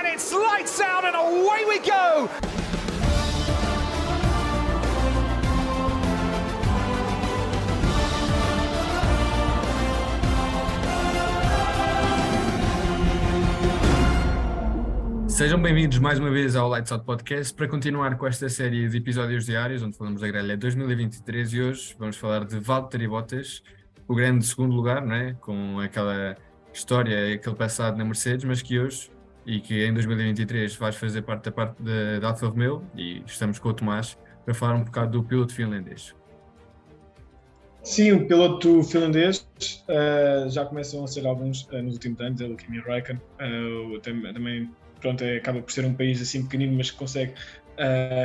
and it's lights out and away we go. Sejam bem-vindos mais uma vez ao Lights Out Podcast para continuar com esta série de episódios diários onde falamos da grelha 2023 e hoje vamos falar de Valtteri Bottas, o grande segundo lugar, não é? com aquela história, aquele passado na Mercedes, mas que hoje e que em 2023 vais fazer parte da parte da Alfa Romeo e estamos com o Tomás para falar um bocado do piloto finlandês. Sim, o piloto finlandês uh, já começam a ser alguns uh, nos últimos anos, o Kimi Räikkönen, uh, também pronto, é, acaba por ser um país assim pequenino, mas que consegue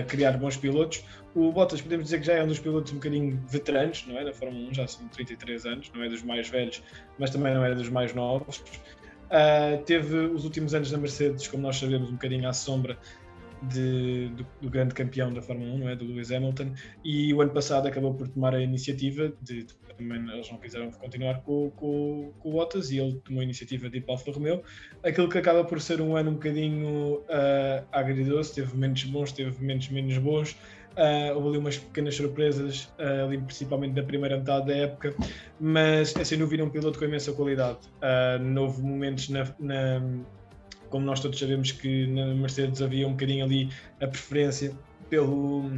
criar bons pilotos. O Bottas, podemos dizer que já é um dos pilotos um bocadinho veteranos, não é? Da Fórmula 1, já são 33 anos, não é dos mais velhos, mas também não é dos mais novos. Uh, teve os últimos anos na Mercedes, como nós sabemos, um bocadinho à sombra de, do, do, grande campeão da Fórmula 1, não é? do Lewis Hamilton, e o ano passado acabou por tomar a iniciativa de, também eles não quiseram continuar com, com, com o Bottas e ele tomou a iniciativa de ir para Alfa Romeo. Aquilo que acaba por ser um ano um bocadinho uh, agridoce, teve momentos bons, teve momentos menos bons. Uh, houve ali umas pequenas surpresas, uh, ali principalmente da primeira metade da época, mas é sem dúvida um piloto com imensa qualidade. Uh, houve momentos na, na, como nós todos sabemos que na Mercedes havia um bocadinho ali a preferência pelo,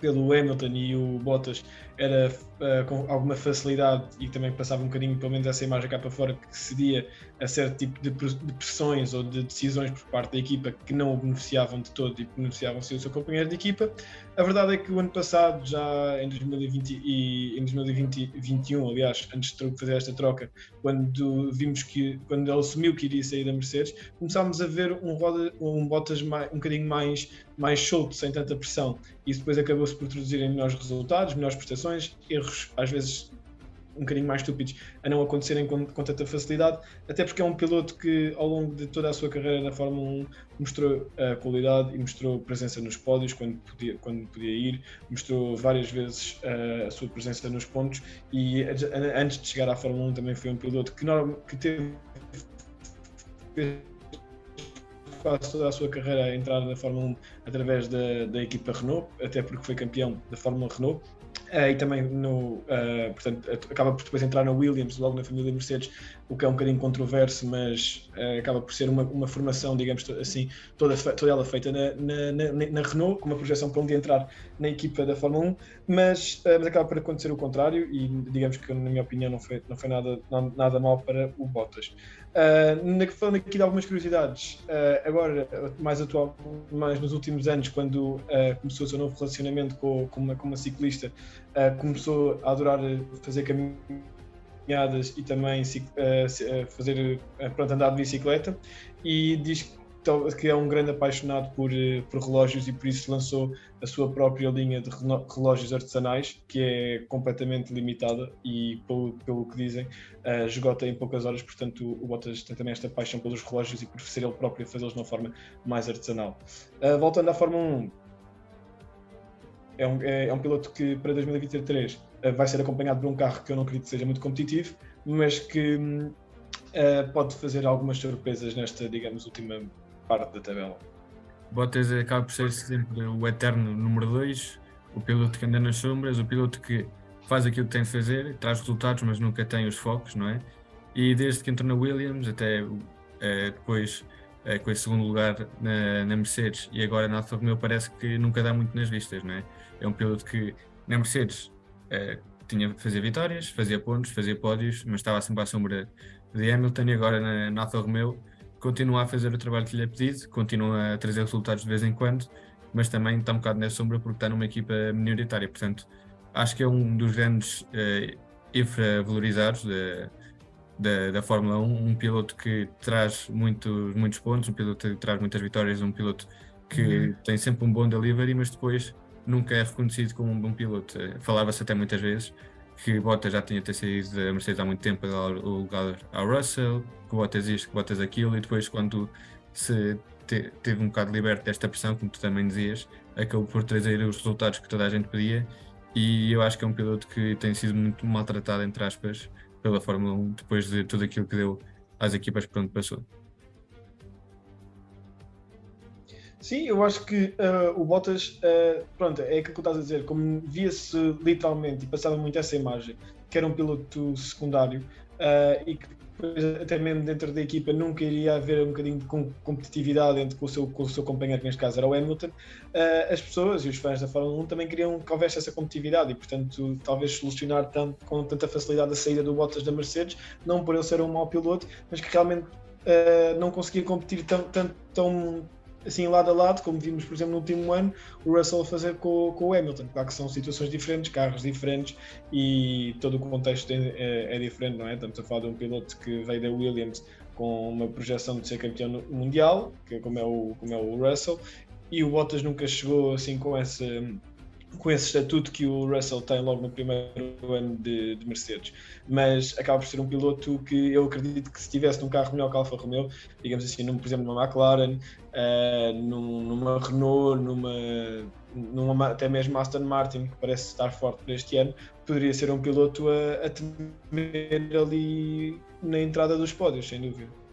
pelo Hamilton e o Bottas era uh, com alguma facilidade e também passava um bocadinho, pelo menos essa imagem cá para fora, que cedia a certo tipo de, pressões ou de decisões por parte da equipa que não o beneficiavam de todo e beneficiavam -se o seu companheiro de equipa. A verdade é que o ano passado, já em 2020 e em 2021, aliás, antes de fazer esta troca, quando vimos que, quando ele assumiu que iria sair da Mercedes, começámos a ver um, roda, um Bottas mais, um bocadinho mais, mais solto, sem tanta pressão. Isso depois acabou-se por traduzir em melhores resultados, melhores prestações, erros às vezes um bocadinho mais estúpidos a não acontecerem com, com, tanta facilidade, até porque é um piloto que ao longo de toda a sua carreira na Fórmula 1 mostrou a qualidade e mostrou presença nos pódios quando podia, quando podia ir, mostrou várias vezes uh, a sua presença nos pontos e antes de chegar à Fórmula 1 também foi um piloto que, que teve quase toda a sua carreira a entrar na Fórmula 1 através da, da equipa Renault, até porque foi campeão da Fórmula Renault Uh, e também no, uh, portanto, acaba por depois entrar na Williams, logo na família Mercedes, o que é um bocadinho controverso, mas uh, acaba por ser uma, uma formação, digamos assim, toda, toda ela feita na, na, na, na, Renault, com uma projeção para dia entrar na equipa da Fórmula 1, mas, mas acaba por acontecer o contrário e digamos que, na minha opinião, não foi, não foi nada, nada mal para o Bottas. Uh, falando aqui de algumas curiosidades, uh, agora mais atual, mais nos últimos anos, quando uh, começou o seu novo relacionamento com, com, uma, com uma ciclista, começou a adorar fazer caminhadas e também fazer pronto, andar de bicicleta e diz que é um grande apaixonado por, eh, por relógios e por isso lançou a sua própria linha de relógios artesanais, que é completamente limitada e, pelo, pelo que dizem, uh, esgota em poucas horas. Portanto, o Bottas tem também esta paixão pelos relógios e por ser ele próprio a fazê-los de uma forma mais artesanal. Uh, voltando à Fórmula 1, é um, é, é um piloto que para 2023 uh, vai ser acompanhado por um carro que eu não acredito que seja muito competitivo, mas que pode fazer algumas surpresas nesta, digamos, última parte da tabela. Bottas acaba por ser sempre o eterno número 2, o piloto que anda nas sombras, o piloto que faz aquilo que tem de fazer, traz resultados, mas nunca tem os focos, não é? E desde que entrou na Williams, até é, depois é, com esse segundo lugar na, na, Mercedes e agora na Alfa Romeo, parece que nunca dá muito nas vistas, não é? É um piloto que na Mercedes é, tinha fazer vitórias, fazia pontos, fazia pódios, mas estava sempre à sombra de Hamilton e agora na, na Alfa Romeo continua a fazer o trabalho que lhe é pedido, continua a trazer resultados de vez em quando, mas também está um bocado na sombra porque está numa equipa minoritária. Portanto, acho que é um dos grandes uh, infravalorizados da, da, da, Fórmula 1, um piloto que traz muitos, muitos pontos, um piloto que traz muitas vitórias, um piloto que uhum. tem sempre um bom delivery, mas depois nunca é reconhecido como um bom piloto. Eh, falava-se até muitas vezes que Bottas já tinha saído da Mercedes há muito tempo dar o lugar ao Russell, que Bottas isto, que Bottas aquilo, e depois quando se te, teve um bocado liberto desta pressão, como tu também dizias, acabou por trazer os resultados que toda a gente pedia, e eu acho que é um piloto que tem sido muito maltratado, entre aspas, pela Fórmula 1, depois de tudo aquilo que deu às equipas por onde passou. Sim, eu acho que uh, o Bottas, uh, pronto, é aquilo que estás a dizer, como via-se literalmente e passava muito essa imagem, que era um piloto secundário uh, e que depois, até mesmo dentro da equipa, nunca iria haver um bocadinho de competitividade entre com o seu, com o seu companheiro, que neste caso era o Hamilton, as pessoas e os fãs da Fórmula 1 também queriam que houvesse essa competitividade e, portanto, talvez solucionar tanto, com tanta facilidade a saída do Bottas da Mercedes, não por ele ser um mau piloto, mas que realmente não conseguia competir tão, tão, tão assim lado a lado, como vimos, por exemplo, no último ano, o Russell fazer com, com o Hamilton. Claro que são situações diferentes, carros diferentes e todo o contexto é, é, é, diferente, não é? Estamos a falar de um piloto que veio da Williams com uma projeção de ser campeão mundial, que é como é o, como é o Russell, e o Bottas nunca chegou assim com essa com esse estatuto que o Russell tem logo no primeiro ano de, de, Mercedes. Mas acaba por ser um piloto que eu acredito que se tivesse num carro melhor que a Alfa Romeo, digamos assim, num, por exemplo, numa McLaren, uh, num, numa Renault, numa, numa, até mesmo Aston Martin, que parece estar forte para este ano, poderia ser um piloto a, a temer ali na entrada dos pódios, sem dúvida.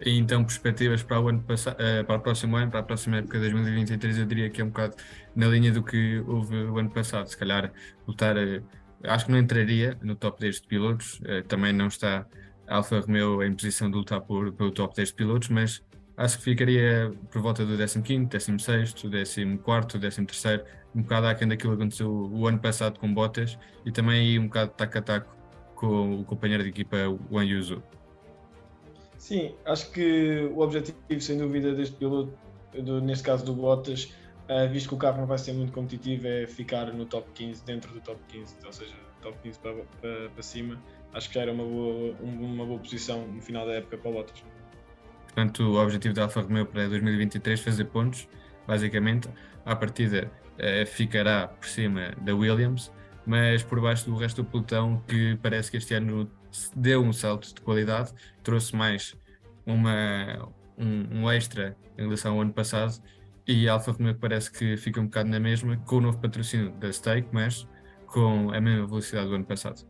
E então, perspectivas para o, ano passado, eh, para o próximo ano, para a próxima época de 2023, eu diria que é um bocado na linha do que houve o ano passado. Se calhar lutar, eh, acho que não entraria no top 10 de pilotos, eh, também não está Alfa Romeo em posição de lutar por, pelo top 10 de pilotos, mas acho que ficaria por volta do 15, 16, 14, 13, um bocado aquém daquilo que aconteceu o ano passado com Bottas e também um bocado taco a taco com o companheiro de equipa, o Yuzu. Sim, acho que o objetivo, sem dúvida, deste piloto, do, neste caso do Bottas, uh, visto que o carro não vai ser muito competitivo, é ficar no top 15, dentro do top 15, ou seja, top 15 para, para, para cima. Acho que já era uma boa, uma boa posição no final da época para o Bottas. Portanto, o objetivo da Alfa Romeo para 2023 é fazer pontos, basicamente. À partida uh, ficará por cima da Williams, mas por baixo do resto do pelotão, que parece que este ano deu um salto de qualidade, trouxe mais uma, um, um extra em relação ao ano passado e a Alfa Romeo parece que fica um bocado na mesma, com o novo patrocínio da Stake, mas com a mesma velocidade do ano passado.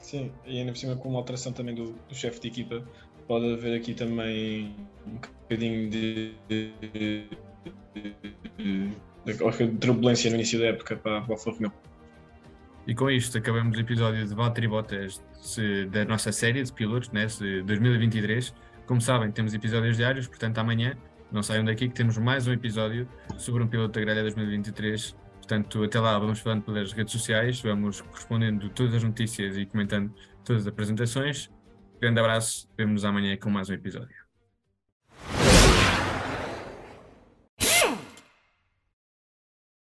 Sim, e ainda por cima com uma alteração também do, do chefe de equipa, pode haver aqui também um bocadinho de, de, de, de, de turbulência no início da época para, para a Alfa Romeo. E com isto acabamos o episódio de Valtteri Bottas da nossa série de pilotos, né, de 2023. Como sabem, temos episódios diários, portanto amanhã não saiam daqui que temos mais um episódio sobre um piloto da grelha 2023. Portanto, até lá vamos falando pelas redes sociais, vamos respondendo todas as notícias e comentando todas as apresentações. Grande abraço, vemos amanhã com mais um episódio.